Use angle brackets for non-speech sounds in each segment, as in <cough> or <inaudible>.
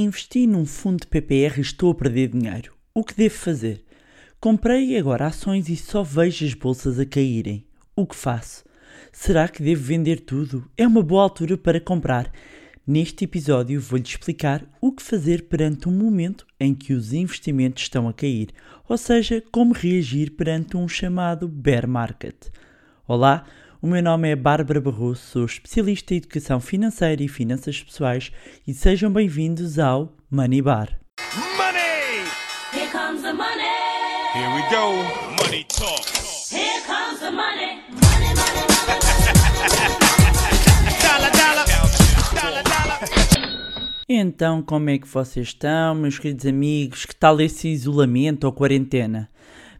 Investi num fundo de PPR e estou a perder dinheiro. O que devo fazer? Comprei agora ações e só vejo as bolsas a caírem. O que faço? Será que devo vender tudo? É uma boa altura para comprar. Neste episódio vou-lhe explicar o que fazer perante um momento em que os investimentos estão a cair, ou seja, como reagir perante um chamado bear market. Olá, o meu nome é Bárbara Barroso, sou especialista em educação financeira e finanças pessoais e sejam bem-vindos ao Money Bar. Money! Here comes the money. Here we go. Money talk. Here comes the money. Money, money, money, Dollar, dollar. Dollar, dollar. Então, como é que vocês estão, meus queridos amigos? Que tal esse isolamento ou quarentena?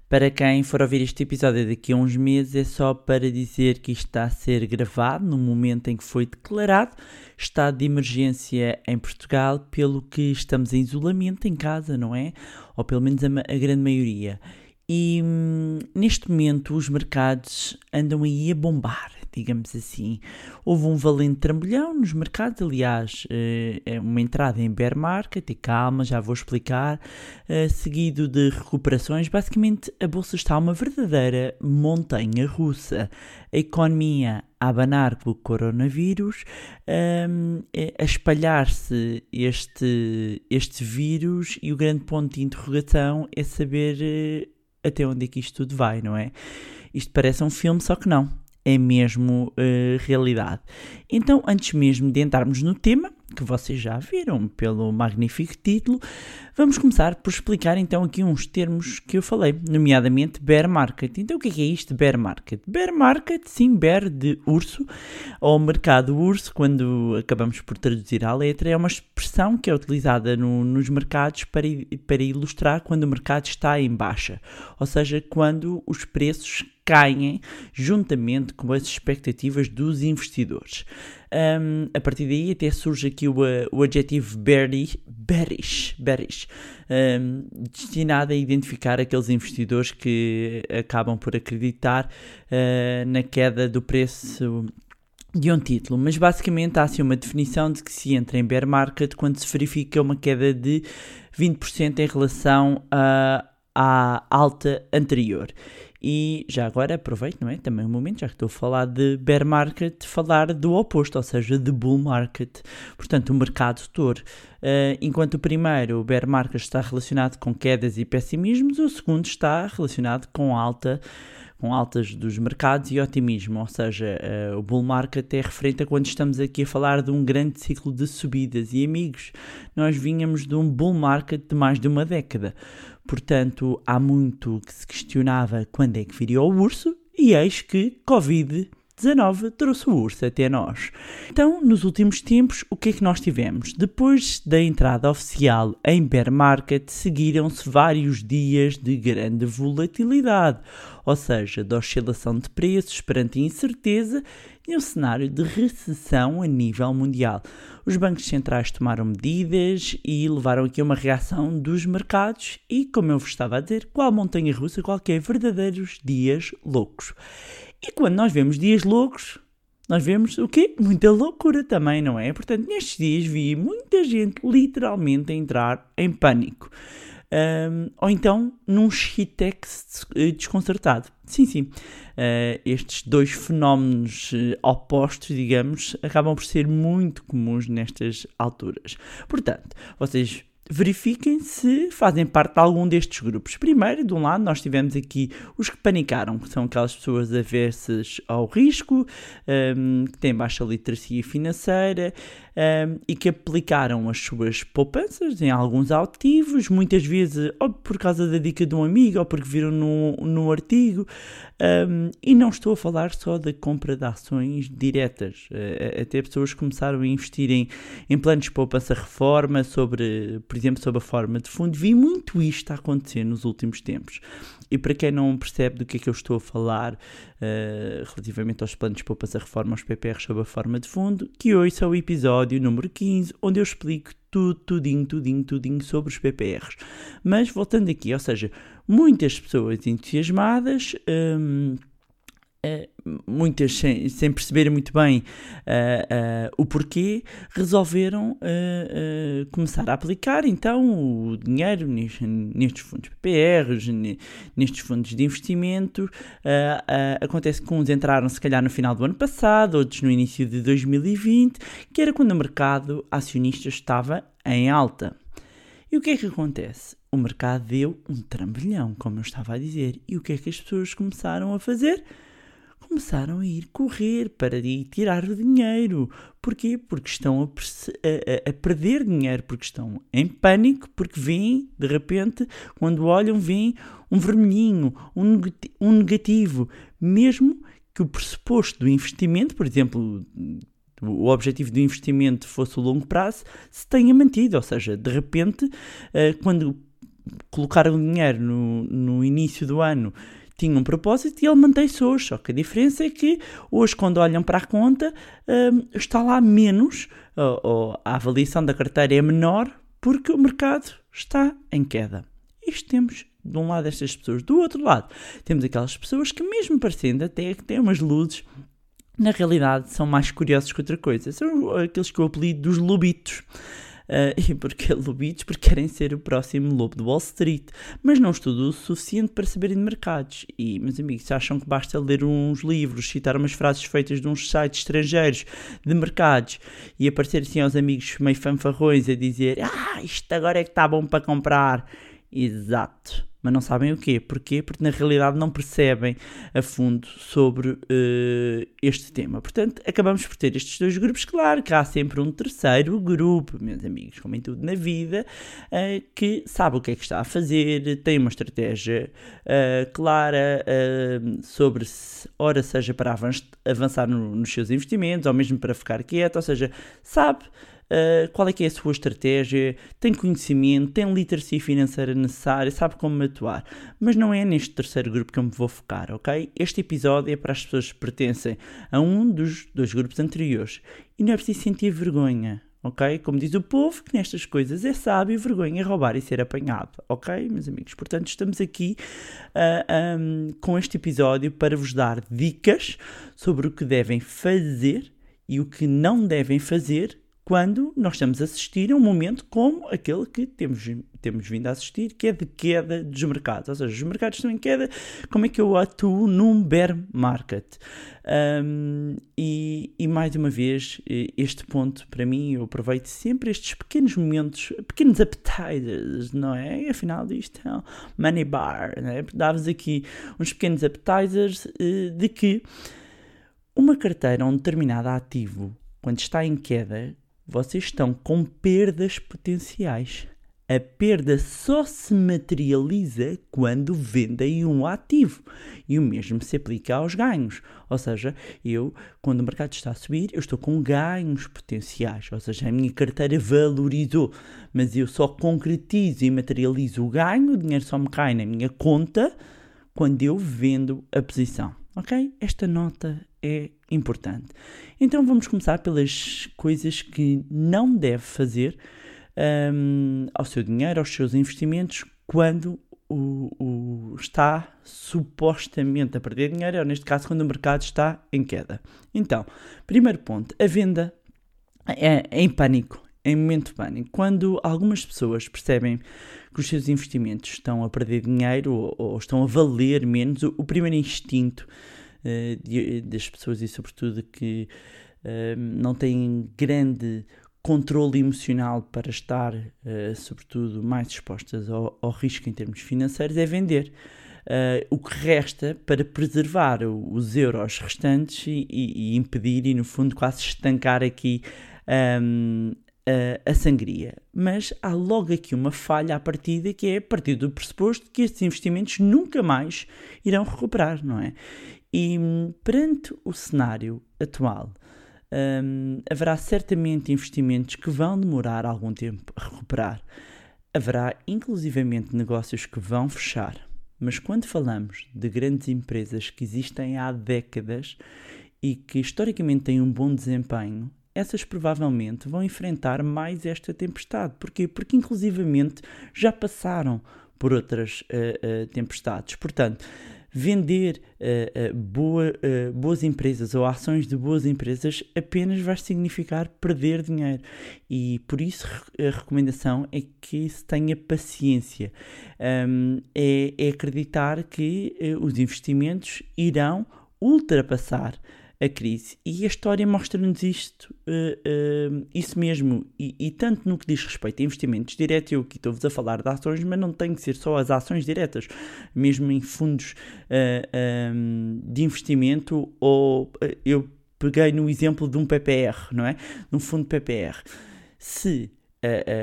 Para quem for ouvir este episódio daqui a uns meses, é só para dizer que isto está a ser gravado no momento em que foi declarado estado de emergência em Portugal, pelo que estamos em isolamento em casa, não é? Ou pelo menos a, a grande maioria. E hum, neste momento os mercados andam aí a bombar, digamos assim. Houve um valente trambolhão nos mercados, aliás, eh, é uma entrada em bear market, e calma, já vou explicar, eh, seguido de recuperações. Basicamente, a bolsa está uma verdadeira montanha russa. A economia a abanar com o coronavírus, hum, eh, a espalhar-se este, este vírus, e o grande ponto de interrogação é saber até onde é que isto tudo vai, não é? Isto parece um filme, só que não. É mesmo eh, realidade. Então, antes mesmo de entrarmos no tema, que vocês já viram pelo magnífico título, vamos começar por explicar então aqui uns termos que eu falei, nomeadamente bear market. Então, o que é, que é isto bear market? Bear market, sim, bear de urso, ou mercado urso, quando acabamos por traduzir à letra, é uma expressão que é utilizada no- nos mercados para, para ilustrar quando o mercado está em baixa, ou seja, quando os preços caem juntamente com as expectativas dos investidores. Um, a partir daí até surge aqui o, uh, o adjetivo bearish, bearish, bearish um, destinado a identificar aqueles investidores que acabam por acreditar uh, na queda do preço de um título, mas basicamente há assim uma definição de que se entra em bear market quando se verifica uma queda de 20% em relação a- à alta anterior. E já agora aproveito, não é? Também um momento, já que estou a falar de bear market, falar do oposto, ou seja, de bull market. Portanto, o mercado touro. Uh, enquanto o primeiro, o bear market, está relacionado com quedas e pessimismos, o segundo está relacionado com alta com altas dos mercados e otimismo, ou seja, eh, o bull market é referente a quando estamos aqui a falar de um grande ciclo de subidas. E amigos, nós vínhamos de um bull market de mais de uma década. Portanto, há muito que se questionava quando é que viria o urso, e eis que Covid-19 trouxe o urso até nós. Então, nos últimos tempos, o que é que nós tivemos? Depois da entrada oficial em bear market, seguiram-se vários dias de grande volatilidade, ou seja, de oscilação de preços perante incerteza e um cenário de recessão a nível mundial. Os bancos centrais tomaram medidas e levaram aqui uma reação dos mercados e, como eu vos estava a dizer, qual montanha russa, qualquer verdadeiros dias loucos. E quando nós vemos dias loucos, nós vemos o quê? Muita loucura também, não é? Portanto, nestes dias vi muita gente literalmente entrar em pânico. Ou então num shitex eh, desconcertado. Sim, sim. Ah, estes dois fenómenos eh, opostos, digamos, acabam por ser muito comuns nestas alturas. Portanto, vocês verifiquem se fazem parte de algum destes grupos. Primeiro, de um lado, nós tivemos aqui os que panicaram, que são aquelas pessoas aversas ao risco, ahm, que têm baixa literacia financeira ahm, e que aplicaram as suas poupanças em alguns ativos, muitas vezes ou por causa da dica de um amigo ou porque viram no artigo. Ahm, e não estou a falar só da compra de ações diretas. Eh, até pessoas começaram a investir em, em planos de poupança reforma, sobre, por exemplo, sob a forma de fundo. Vi muito isto a acontecer nos últimos tempos. E para quem não percebe do que é que eu estou a falar eh, relativamente aos planos de poupança reforma, aos PPRs sob a forma de fundo, que hoje é o episódio número 15, onde eu explico tudo, tudinho, tudinho, tudinho sobre os PPRs. Mas voltando aqui, ou seja, muitas pessoas entusiasmadas eh, muitas sem, sem perceberem muito bem eh, eh, o porquê, resolveram eh, eh, começar a aplicar então o dinheiro nes- nestes fundos PPRs, ne- nestes fundos de investimento. Eh, eh, acontece que uns entraram se calhar no final do ano passado, outros no início de 2020, que era quando o mercado acionista estava em alta. E o que é que acontece? O mercado deu um trambolhão, como eu estava a dizer. E o que é que as pessoas começaram a fazer? Começaram a ir correr para ir tirar o dinheiro. Porquê? Porque estão a, a- a- perder dinheiro, porque estão em pânico, porque veem, de repente, quando olham, veem um vermelhinho, um negati- negativo. Mesmo que o pressuposto do investimento, por exemplo, o objetivo do investimento fosse o longo prazo, se tenha mantido. Ou seja, de repente, eh, quando colocaram dinheiro no, no início do ano, tinha um propósito e ele mantém-se hoje. Só que a diferença é que hoje, quando olham para a conta, hum, está lá menos, ou, a avaliação da carteira é menor, porque o mercado está em queda. Isto temos de um lado estas pessoas, do outro lado temos aquelas pessoas que, mesmo parecendo até que têm umas luzes, na realidade são mais curiosos que outra coisa. São aqueles que eu apelido dos lobitos. Ah, <laughs> e porquê lobitos? Porque querem ser o próximo lobo de Wall Street, mas não estudam o suficiente para saberem de mercados. E, meus amigos, acham que basta ler uns livros, citar umas frases feitas de uns sites estrangeiros de mercados e aparecer assim aos amigos meio fanfarrões a dizer Ah, isto agora é que está bom para comprar. Exato. Mas não sabem o quê? Porquê? Porque na realidade não percebem a fundo sobre eh, este tema. Portanto, acabamos por ter estes dois grupos. Claro que há sempre um terceiro grupo, meus amigos, como em tudo na vida, eh, que sabe o que é que está a fazer, tem uma estratégia eh, clara sobre se, ora seja para avan- avançar no- nos seus investimentos, ou mesmo para ficar quieto, ou seja, sabe Uh, qual é que é a sua estratégia, tem conhecimento, tem literacia financeira necessária, sabe como atuar. Mas não é neste terceiro grupo que eu me vou focar, ok? Este episódio é para as pessoas que pertencem a um dos dois grupos anteriores. E não é preciso sentir vergonha, ok? Como diz o povo, que nestas coisas é sábio, vergonha é roubar e ser apanhado, ok, meus amigos? Portanto, estamos aqui uh, um, com este episódio para vos dar dicas sobre o que devem fazer e o que não devem fazer quando nós estamos a assistir a um momento como aquele que temos, temos vindo a assistir, que é de queda dos mercados. Ou seja, os mercados estão em queda, como é que eu atuo num bear market? Um, e, e mais uma vez, eh, este ponto para mim, eu aproveito sempre estes pequenos momentos, pequenos appetizers, não é? E afinal disto é um money bar, não é? Dá-vos aqui uns pequenos appetizers eh, de que uma carteira, um determinado ativo, quando está em queda, vocês estão com perdas potenciais. A perda só se materializa quando vendem um ativo. E o mesmo se aplica aos ganhos. Ou seja, eu, quando o mercado está a subir, eu estou com ganhos potenciais. Ou seja, a minha carteira valorizou. Mas eu só concretizo e materializo o ganho, o dinheiro só me cai na minha conta quando eu vendo a posição. Ok? Esta nota é importante. Então vamos começar pelas coisas que não deve fazer um, ao seu dinheiro, aos seus investimentos, quando o, o- está supostamente a perder dinheiro, ou neste caso, quando o mercado está em queda. Então, primeiro ponto, a venda é, em pânico, em momento de pânico. Quando algumas pessoas percebem que os seus investimentos estão a perder dinheiro ou, ou estão a valer menos, o, o primeiro instinto eh, de- das pessoas e sobretudo que eh, não têm grande controle emocional para estar, eh, sobretudo, mais expostas ao, ao risco em termos financeiros é vender. Eh, o que resta para preservar os euros restantes e, e- e impedir e, no fundo, quase estancar aqui ahm, a, a sangria. Mas há logo aqui uma falha à partida que é a partir do pressuposto que estes investimentos nunca mais irão recuperar, não é? E perante o cenário atual, hum, haverá certamente investimentos que vão demorar algum tempo a recuperar. Haverá inclusivamente negócios que vão fechar. Mas quando falamos de grandes empresas que existem há décadas e que historicamente têm um bom desempenho, essas provavelmente vão enfrentar mais esta tempestade. Porquê? Porque inclusivamente já passaram por outras eh, eh, tempestades. Portanto, vender eh, eh, boa, eh, boas empresas ou ações de boas empresas apenas vai significar perder dinheiro. E por isso a recomendação é que se tenha paciência. Um, é, é acreditar que os investimentos irão ultrapassar a crise. E a história mostra-nos isto, uh, uh, isso mesmo. E, e, tanto no que diz respeito a investimentos diretos, eu aqui estou-vos a falar de ações, mas não tem que ser só as ações diretas, mesmo em fundos uh, um, de investimento, ou eu peguei no exemplo de um PPR, não é? Num fundo PPR. Se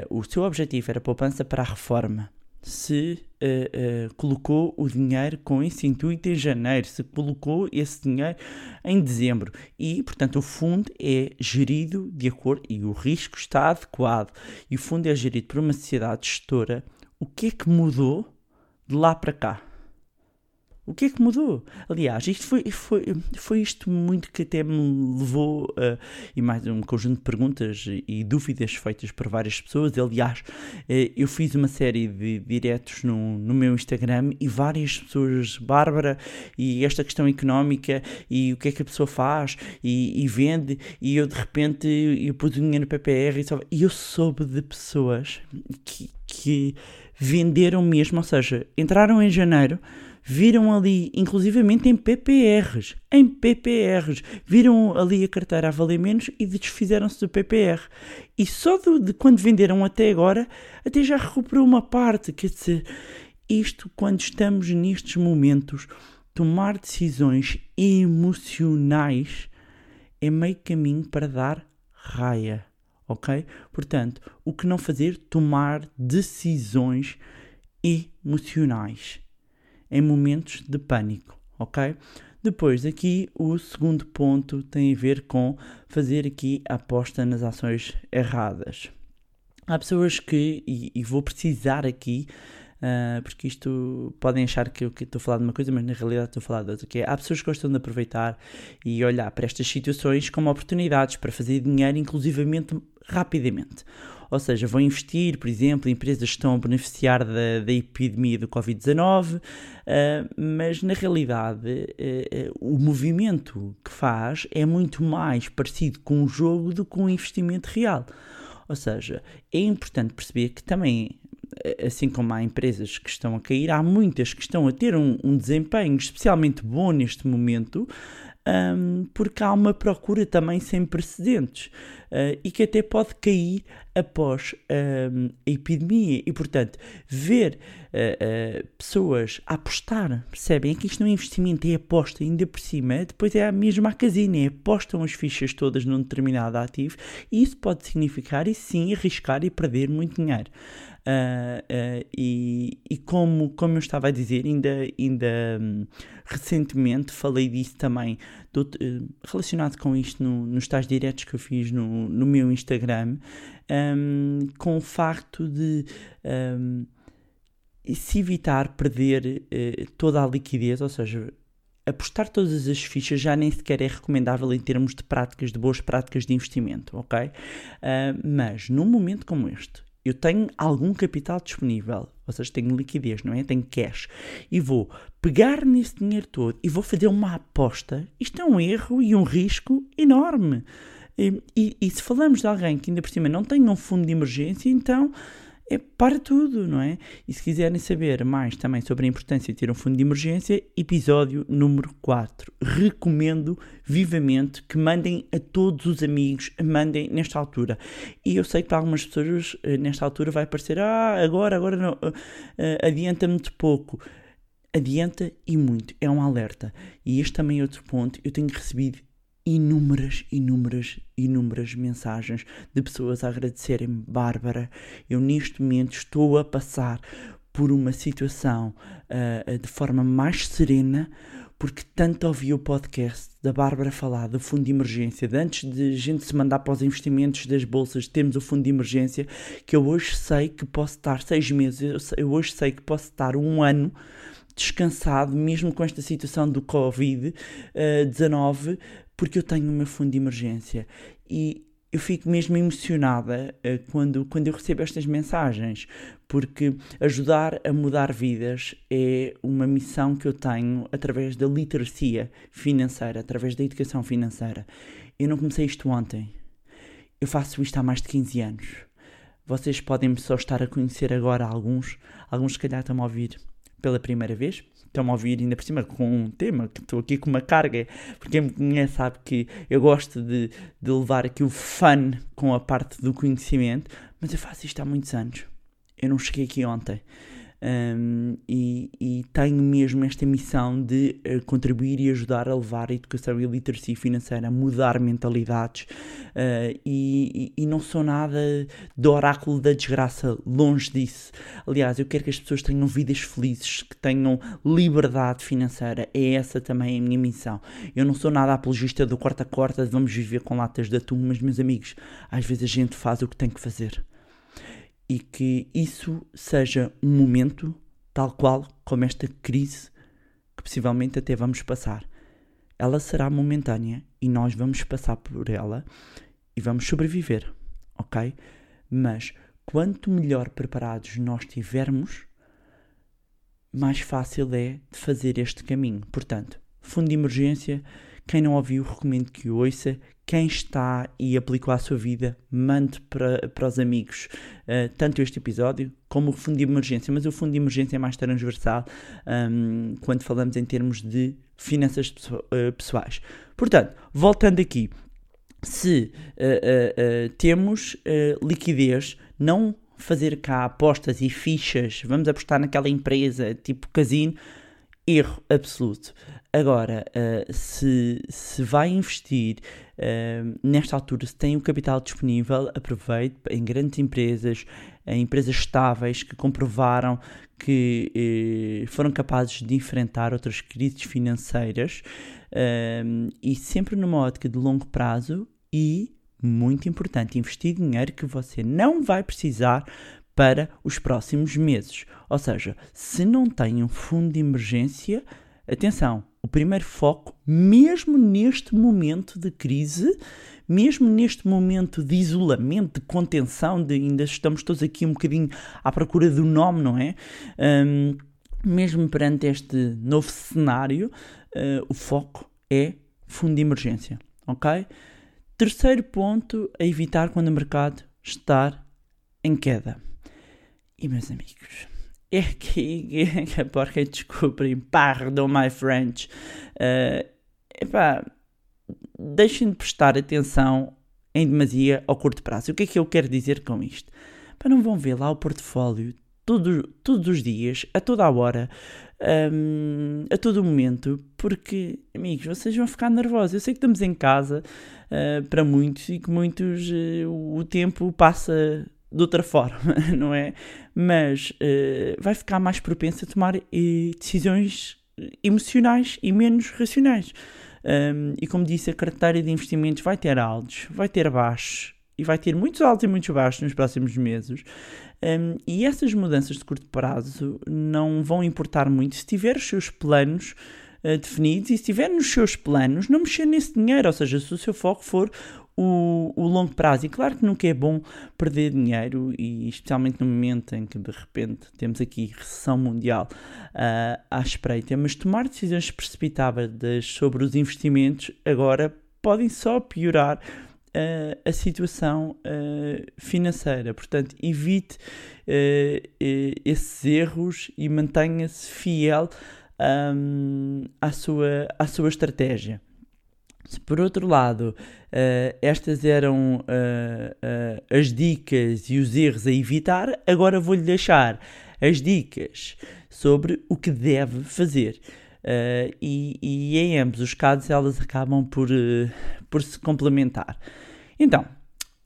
o seu objetivo era poupança para a reforma, se uh, uh, colocou o dinheiro com esse intuito em janeiro, se colocou esse dinheiro em dezembro. E, portanto, o fundo é gerido de acordo e o risco está adequado. E o fundo é gerido por uma sociedade gestora. O que é que mudou de lá para cá? O que é que mudou? Aliás, isto foi, foi, foi isto muito que até me levou a. e mais um conjunto de perguntas e dúvidas feitas por várias pessoas. Aliás, eh, eu fiz uma série de diretos no, no meu Instagram e várias pessoas, Bárbara, e esta questão económica, e o que é que a pessoa faz, e, e vende, e eu de repente eu pus o dinheiro no PPR e, só, e eu soube de pessoas que, que venderam mesmo, ou seja, entraram em janeiro viram ali, inclusivamente em PPRs, em PPRs, viram ali a carteira a valer menos e desfizeram-se do PPR. E só de, de, quando venderam até agora, até já recuperou uma parte. Quer dizer, isto quando estamos nestes momentos, tomar decisões emocionais é meio caminho para dar raia. Ok? Portanto, o que não fazer? Tomar decisões emocionais em momentos de pânico, ok? Depois, aqui o segundo ponto tem a ver com fazer aqui a aposta nas ações erradas. Há pessoas que, e, e vou precisar aqui, uh, porque isto podem achar que eu estou a falar de uma coisa, mas na realidade estou a falar de outra, que é, há pessoas que gostam de aproveitar e olhar para estas situações como oportunidades para fazer dinheiro, inclusivamente rapidamente. Ou seja, vão investir, por exemplo, em empresas que estão a beneficiar da, da epidemia do Covid-19, uh, mas na realidade uh, o movimento que faz é muito mais parecido com um jogo do que um investimento real. Ou seja, é importante perceber que também assim como há empresas que estão a cair, há muitas que estão a ter um, um desempenho especialmente bom neste momento, um, porque há uma procura também sem precedentes uh, e que até pode cair após um, a epidemia. E, portanto, ver uh, uh, pessoas apostar, percebem? É que isto não é investimento, é aposta, ainda por cima. Depois é a mesma casina, é apostam as fichas todas num determinado ativo e isso pode significar, e sim, arriscar e perder muito dinheiro. Uh, uh, e, e como, como eu estava a dizer, ainda, ainda um, recentemente falei disso também, do, uh, relacionado com isto no, nos tais diretos que eu fiz no, no meu Instagram, um, com o facto de um, se evitar perder toda a liquidez, ou seja, apostar todas as fichas já nem sequer é recomendável em termos de práticas, de boas práticas de investimento, ok? Uh, mas num momento como este, eu tenho algum capital disponível, ou seja, tenho liquidez, não é? Tenho cash, e vou pegar nesse dinheiro todo e vou fazer uma aposta, isto é um erro e um risco enorme. E, e, e se falamos de alguém que ainda por cima não tem um fundo de emergência, então é para tudo, não é? E se quiserem saber mais também sobre a importância de ter um fundo de emergência, episódio número 4. Recomendo vivamente que mandem a todos os amigos, mandem nesta altura. E eu sei que para algumas pessoas eh, nesta altura vai parecer, ah, agora, agora não, uh, adianta muito pouco. Adianta e muito, é um alerta. E este também é outro ponto, eu tenho recebido inúmeras, inúmeras, inúmeras mensagens de pessoas a agradecerem Bárbara, eu neste momento estou a passar por uma situação uh, de forma mais serena porque tanto ouvi o podcast da Bárbara falar do fundo de emergência, de antes de a gente se mandar para os investimentos das bolsas, temos o fundo de emergência, que eu hoje sei que posso estar seis meses, eu, sei, eu hoje sei que posso estar um ano descansado, mesmo com esta situação do Covid-19, porque eu tenho o meu fundo de emergência. E eu fico mesmo emocionada uh, quando, quando eu recebo estas mensagens, porque ajudar a mudar vidas é uma missão que eu tenho através da literacia financeira, através da educação financeira. Eu não comecei isto ontem, eu faço isto há mais de 15 anos. Vocês podem só estar a conhecer agora alguns, alguns se calhar estão a ouvir pela primeira vez, estão a ouvir ainda por cima com um tema, que estou aqui com uma carga, porque me conhece sabe que eu gosto de, de levar aqui o fun com a parte do conhecimento, mas eu faço isto há muitos anos. Eu não cheguei aqui ontem. Um, e, e, tenho mesmo esta missão de uh, contribuir e ajudar a levar a educação e a literacia financeira a mudar mentalidades uh, e, e, não sou nada do oráculo da desgraça, longe disso. Aliás, eu quero que as pessoas tenham vidas felizes, que tenham liberdade financeira, é essa também a minha missão. Eu não sou nada apologista do corta-corta, vamos viver com latas de atum, mas meus amigos, às vezes a gente faz o que tem que fazer e que isso seja um momento tal qual como esta crise que possivelmente até vamos passar. Ela será momentânea e nós vamos passar por ela e vamos sobreviver, ok? Mas quanto melhor preparados nós estivermos, mais fácil é de fazer este caminho. Portanto, fundo de emergência, quem não ouviu, recomendo que ouça, quem está e aplicou à sua vida, mande para, para os amigos uh, tanto este episódio como o fundo de emergência. Mas o fundo de emergência é mais transversal um, quando falamos em termos de finanças uh, pessoais. Portanto, voltando aqui, se uh, temos liquidez, não fazer cá apostas e fichas, vamos apostar naquela empresa tipo casino, erro absoluto. Agora, uh, se, se vai investir uh, nesta altura, se tem o capital disponível, aproveite em grandes empresas, em empresas estáveis que comprovaram que uh, foram capazes de enfrentar outras crises financeiras e sempre numa ótica de longo prazo e muito importante, investir dinheiro que você não vai precisar para os próximos meses. Ou seja, se não tem um fundo de emergência, atenção, o primeiro foco, mesmo neste momento de crise, mesmo neste momento de isolamento, de contenção, de ainda estamos todos aqui um bocadinho à procura do nome, não é? Um, mesmo perante este novo cenário, uh, o foco é fundo de emergência, ok? Terceiro ponto a evitar quando o mercado está em queda. E meus amigos, é que, que a porca descobrem, pardon my French, uh, epá, deixem de prestar atenção em demasia ao curto prazo. O que é que eu quero dizer com isto? Para não vão ver lá o portfólio todo, todos os dias, a toda a hora, um, a todo momento, porque, amigos, vocês vão ficar nervosos. Eu sei que estamos em casa uh, para muitos e que muitos uh, o tempo passa de outra forma, <laughs> não é? Mas uh, vai ficar mais propenso a tomar uh, decisões emocionais e menos racionais. Um, e como disse, a carteira de investimentos vai ter altos, vai ter baixos e vai ter muitos altos e muitos baixos nos próximos meses. Um, e essas mudanças de curto prazo não vão importar muito se tiver os seus planos uh, definidos e se tiver nos seus planos não mexer nesse dinheiro, ou seja, se o seu foco for o, o, longo prazo. E claro que nunca é bom perder dinheiro, e especialmente no momento em que de repente temos aqui recessão mundial uh, à espreita, mas tomar decisões precipitadas sobre os investimentos agora podem só piorar uh, a situação uh, financeira. Portanto, evite esses erros e mantenha-se fiel um, à, sua, à sua estratégia. Se por outro lado, uh, estas eram uh, uh, as dicas e os erros a evitar, agora vou-lhe deixar as dicas sobre o que deve fazer. E, e, em ambos os casos elas acabam por, por se complementar. Então,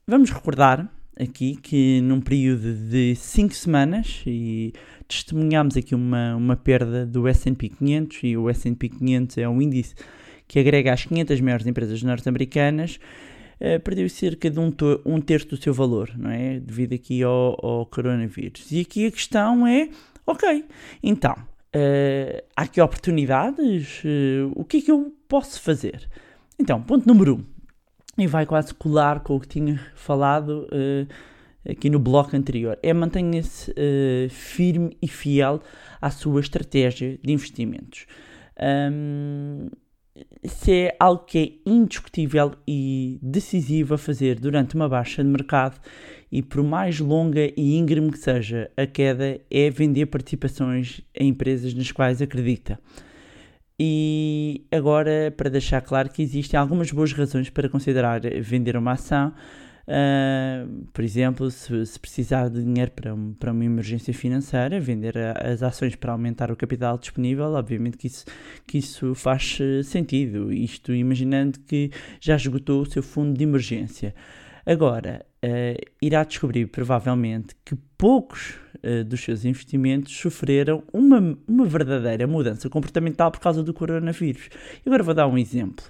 vamos recordar aqui que num período de 5 semanas, e testemunhámos aqui uma, uma perda do S&P 500, e o S&P 500 é um índice que agrega as 500 maiores empresas norte-americanas, uh, perdeu cerca de um, um, terço do seu valor, não é? Devido aqui ao, ao coronavírus. E aqui a questão é, ok, então, uh, há aqui oportunidades? Uh, o que é que eu posso fazer? Então, ponto número 1. Um, e vai quase colar com o que tinha falado aqui no bloco anterior. É mantenha-se firme e fiel à sua estratégia de investimentos. Um, se é algo que é indiscutível e decisivo a fazer durante uma baixa de mercado e por mais longa e íngreme que seja a queda, é vender participações em empresas nas quais acredita. E agora, para deixar claro que existem algumas boas razões para considerar vender uma ação, uh, por exemplo, se, se, precisar de dinheiro para, um, para uma emergência financeira, vender a, as ações para aumentar o capital disponível, obviamente que isso, que isso faz eh, sentido. Isto imaginando que já esgotou o seu fundo de emergência. Agora, uh, irá descobrir provavelmente que poucos uh, dos seus investimentos sofreram uma, uma verdadeira mudança comportamental por causa do coronavírus. E agora vou dar um exemplo.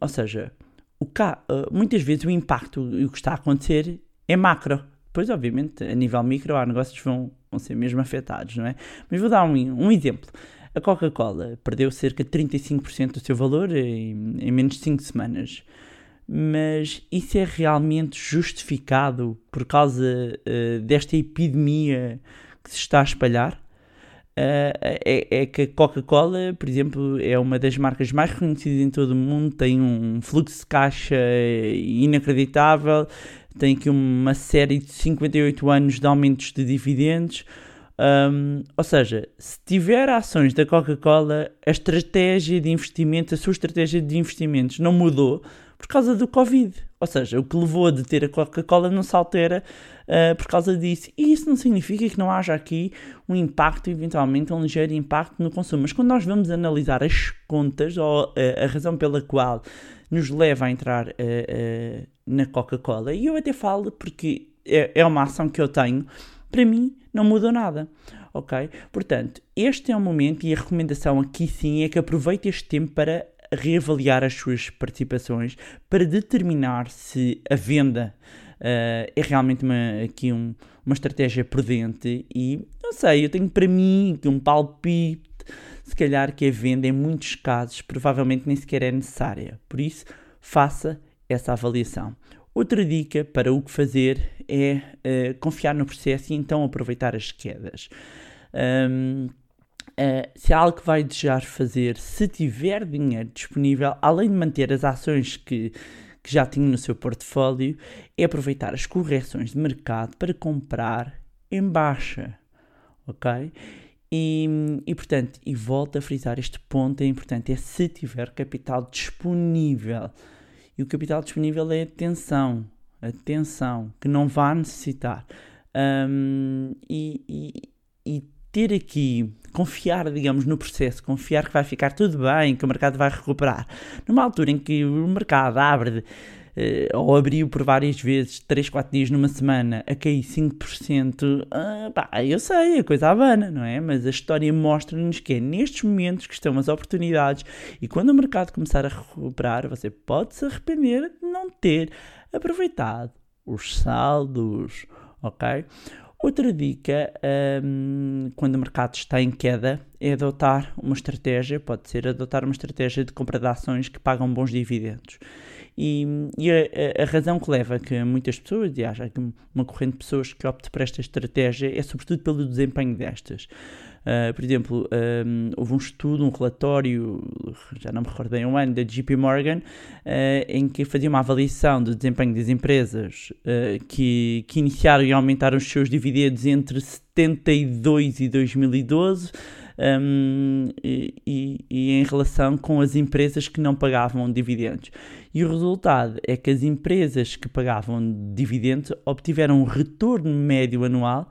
Ou seja, o uh, muitas vezes o impacto e o que está a acontecer é macro. Depois, obviamente, a nível micro, há negócios que vão, vão ser mesmo afetados, não é? Mas vou dar um, um exemplo. A Coca-Cola perdeu cerca de 35% do seu valor em, em menos de 5 semanas mas isso é realmente justificado por causa uh, desta epidemia que se está a espalhar? Uh, é, é, que a Coca-Cola, por exemplo, é uma das marcas mais reconhecidas em todo o mundo, tem um fluxo de caixa inacreditável, tem aqui uma série de 58 anos de aumentos de dividendos. Um, ou seja, se tiver ações da Coca-Cola, a estratégia de investimento, a sua estratégia de investimentos não mudou, por causa do Covid. Ou seja, o que levou a deter a Coca-Cola não se altera uh, por causa disso. E isso não significa que não haja aqui um impacto, eventualmente um ligeiro impacto no consumo. Mas quando nós vamos analisar as contas, ou uh, a razão pela qual nos leva a entrar uh, na Coca-Cola, e eu até falo porque é, é uma ação que eu tenho, para mim não mudou nada ok? Portanto, este é o momento e a recomendação aqui sim é que aproveite este tempo para reavaliar as suas participações para determinar se a venda uh, é realmente uma, aqui um, uma estratégia prudente e não sei, eu tenho para mim um palpite se calhar que a venda em muitos casos provavelmente nem sequer é necessária. Por isso, faça essa avaliação. Outra dica para o que fazer é uh, confiar no processo e então aproveitar as quedas. Um, Uh, se há algo que vai desejar fazer, se tiver dinheiro disponível, além de manter as ações que, que já tinha no seu portfólio, é aproveitar as correções de mercado para comprar em baixa, ok? E, e portanto, e volto a frisar este ponto, é importante, é se tiver capital disponível. E o capital disponível é atenção, atenção, que não vá necessitar. Um, e, e, e ter aqui, confiar, digamos, no processo, confiar que vai ficar tudo bem, que o mercado vai recuperar. Numa altura em que o mercado abre, eh, ou abriu por várias vezes, 3, 4 dias numa semana, a cair 5%, ah, pá, eu sei, a coisa abana, não é? Mas a história mostra-nos que é nestes momentos que estão as oportunidades e quando o mercado começar a recuperar, você pode se arrepender de não ter aproveitado os saldos, ok? Outra dica, um, quando o mercado está em queda, é adotar uma estratégia, pode ser adotar uma estratégia de compra de ações que pagam bons dividendos. E, e a, a, razão que leva que muitas pessoas, e há uma corrente de pessoas que opte por esta estratégia, é sobretudo pelo desempenho destas. Uh, por exemplo, um, houve um estudo, um relatório, já não me recordo bem, um ano, da JP Morgan, uh, em que fazia uma avaliação do desempenho das empresas uh, que, que iniciaram e aumentaram os seus dividendos entre 72 e 2012. Um, e, e, em relação com as empresas que não pagavam dividendos. E o resultado é que as empresas que pagavam dividendos obtiveram um retorno médio anual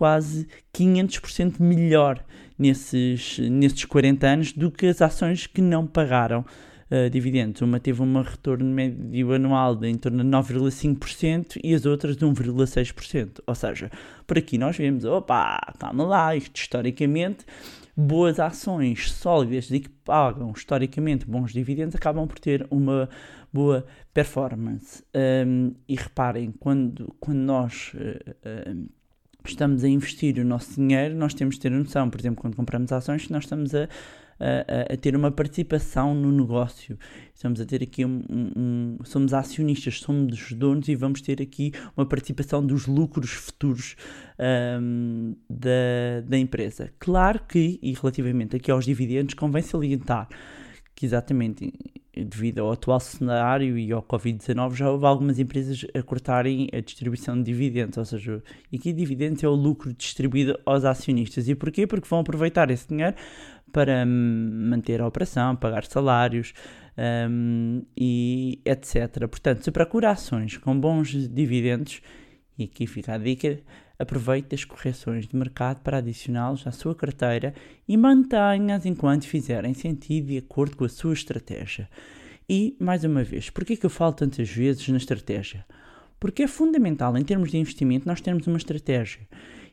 quase 500% melhor nesses, nesses 40 anos do que as ações que não pagaram uh, dividendos. Uma teve um retorno médio anual de em torno de 9,5% e as outras de 1,6%. Ou seja, por aqui nós vemos, opa, calma lá, isto historicamente, boas ações sólidas e que pagam historicamente bons dividendos acabam por ter uma boa performance. Um, e reparem, quando, quando nós uh, uh, estamos a investir o nosso dinheiro, nós temos de ter noção, por exemplo, quando compramos ações, que nós estamos a, a, a- ter uma participação no negócio. Estamos a ter aqui um, um- um- somos acionistas, somos donos e vamos ter aqui uma participação dos lucros futuros ahm, da, da empresa. Claro que, e relativamente aqui aos dividendos, convém salientar que exatamente devido ao atual cenário e ao Covid-19 já houve algumas empresas a cortarem a distribuição de dividendos, ou seja, e aqui dividendos é o lucro distribuído aos acionistas. E porquê? Porque vão aproveitar esse dinheiro para hum, manter a operação, pagar salários hum, e etc. Portanto, se procura ações com bons dividendos, e aqui fica a dica, aproveite as correções de mercado para adicioná-los à sua carteira e mantenha-as enquanto fizerem sentido de acordo com a sua estratégia. E, mais uma vez, porquê que eu falo tantas vezes na estratégia? Porque é fundamental, em termos de investimento, nós termos uma estratégia.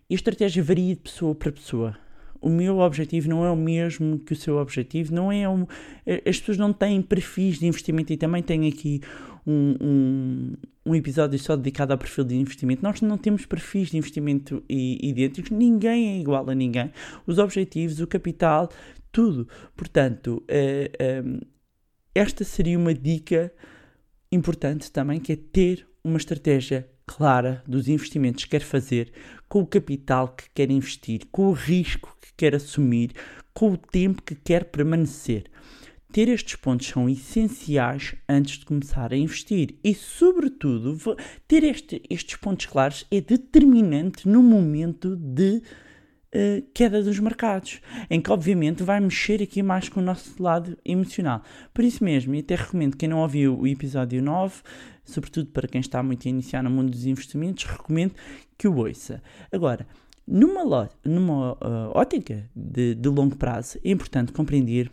E a estratégia varia de pessoa para pessoa. O meu objetivo não é o mesmo que o seu objetivo, não é um, eh, as pessoas não têm perfis de investimento e também tenho aqui um, um, um episódio só dedicado ao perfil de investimento. Nós não temos perfis de investimento idênticos, ninguém é igual a ninguém. Os objetivos, o capital, tudo. Portanto, eh, ehm, esta seria uma dica importante também, que é ter uma estratégia clara dos investimentos que quer fazer, com o capital que quer investir, com o risco que quer assumir, com o tempo que quer permanecer. Ter estes pontos são essenciais antes de começar a investir e, sobretudo, ter este- estes pontos claros é determinante no momento de eh, queda dos mercados, em que obviamente vai mexer aqui mais com o nosso lado emocional. Por isso mesmo, e até recomendo quem não ouviu o episódio 9, sobretudo para quem está muito a iniciar no mundo dos investimentos, recomendo que o ouça. Agora, numa, numa ah, ótica de, de longo prazo, é importante compreender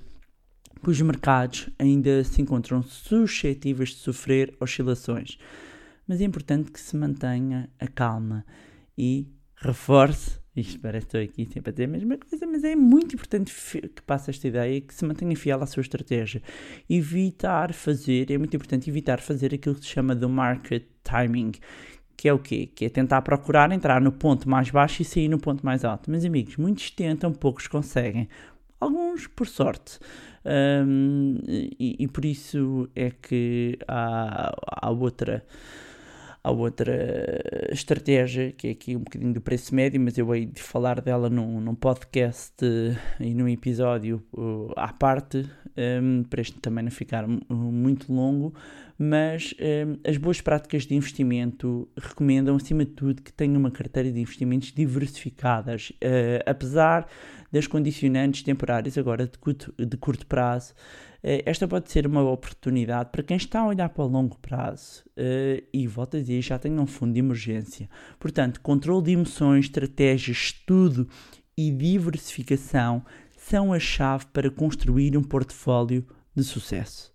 que os mercados ainda se encontram suscetíveis de sofrer oscilações, mas é importante que se mantenha a calma e reforce. Isto parece que estou aqui sempre a dizer a mesma coisa, mas é muito importante que passe esta ideia que se mantenha fiel à sua estratégia. Evitar fazer, é muito importante evitar fazer aquilo que se chama do market timing, que é o quê? Que é tentar procurar entrar no ponto mais baixo e sair no ponto mais alto. Meus amigos, muitos tentam, poucos conseguem. Alguns por sorte. Hum, e, e por isso é que há, há outra há outra estratégia que é aqui um bocadinho do preço médio, mas eu hei de falar dela num, num podcast e num episódio uh, à parte, um, para este também não ficar mu- muito longo, mas um, as boas práticas de investimento recomendam, acima de tudo, que tenha uma carteira de investimentos diversificadas, eh, apesar das condicionantes temporárias agora de curto, de curto prazo. Eh, Esta pode ser uma oportunidade para quem está a olhar para o longo prazo eh, e, volta a dizer, já tem um fundo de emergência. Portanto, controle de emoções, estratégia, estudo e diversificação são a chave para construir um portfólio de sucesso.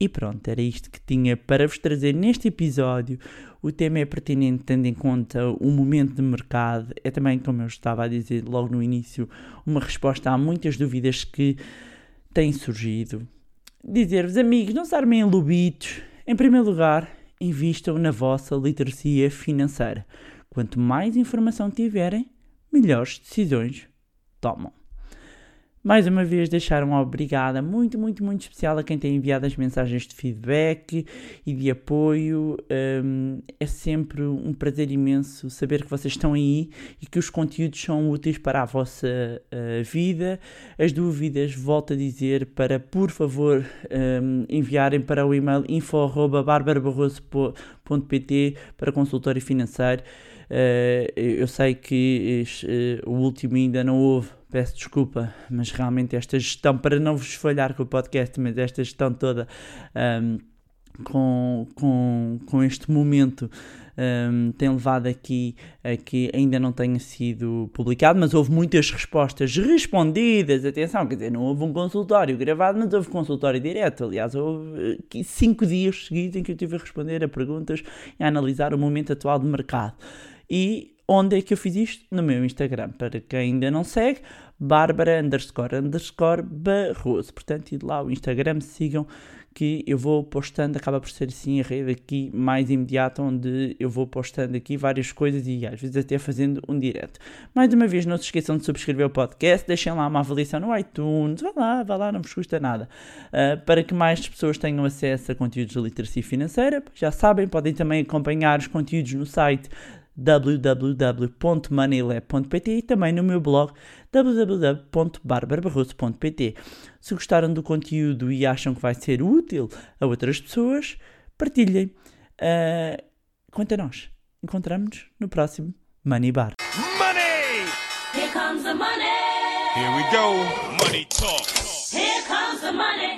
E pronto, era isto que tinha para vos trazer neste episódio. O tema é pertinente tendo em conta o momento de mercado. É também, como eu estava a dizer logo no início, uma resposta a muitas dúvidas que têm surgido. Dizer-vos, amigos, não se armem em lobitos. Em primeiro lugar, invistam na vossa literacia financeira. Quanto mais informação tiverem, melhores decisões tomam. Mais uma vez, deixar uma obrigada muito, muito, muito especial a quem tem enviado as mensagens de feedback e de apoio. Hum, é sempre um prazer imenso saber que vocês estão aí e que os conteúdos são úteis para a vossa uh, vida. As dúvidas, volto a dizer, para por favor hum, enviarem para o e-mail info.barbarabarroso.pt para consultório financeiro. Uh, eu sei que uh, o último ainda não houve, peço desculpa, mas realmente esta gestão, para não vos falhar com o podcast, mas esta gestão toda um, com, com, com este momento um, tem levado aqui a que ainda não tenha sido publicado, mas houve muitas respostas respondidas. Atenção, quer dizer, não houve um consultório gravado, mas houve consultório direto. Aliás, houve cinco dias seguidos em que eu tive a responder a perguntas e a analisar o momento atual de mercado. E onde é que eu fiz isto? No meu Instagram. Para quem ainda não segue, Bárbara underscore underscore Barroso. Portanto, ide lá o Instagram, sigam que eu vou postando, acaba por ser assim a rede aqui mais imediata, onde eu vou postando aqui várias coisas e às vezes até fazendo um direto. Mais uma vez, não se esqueçam de subscrever o podcast, deixem lá uma avaliação no iTunes, vá lá, vá lá, não vos custa nada, uh, para que mais pessoas tenham acesso a conteúdos de literacia financeira. Já sabem, podem também acompanhar os conteúdos no site www.moneylab.pt e também no meu blog www.barbarabarroso.pt. Se gostaram do conteúdo e acham que vai ser útil a outras pessoas, partilhem. Uh, quanto a nós, encontramos-nos no próximo Money Bar. Money! Here comes the money. Here we go. Money talk. Here comes the money.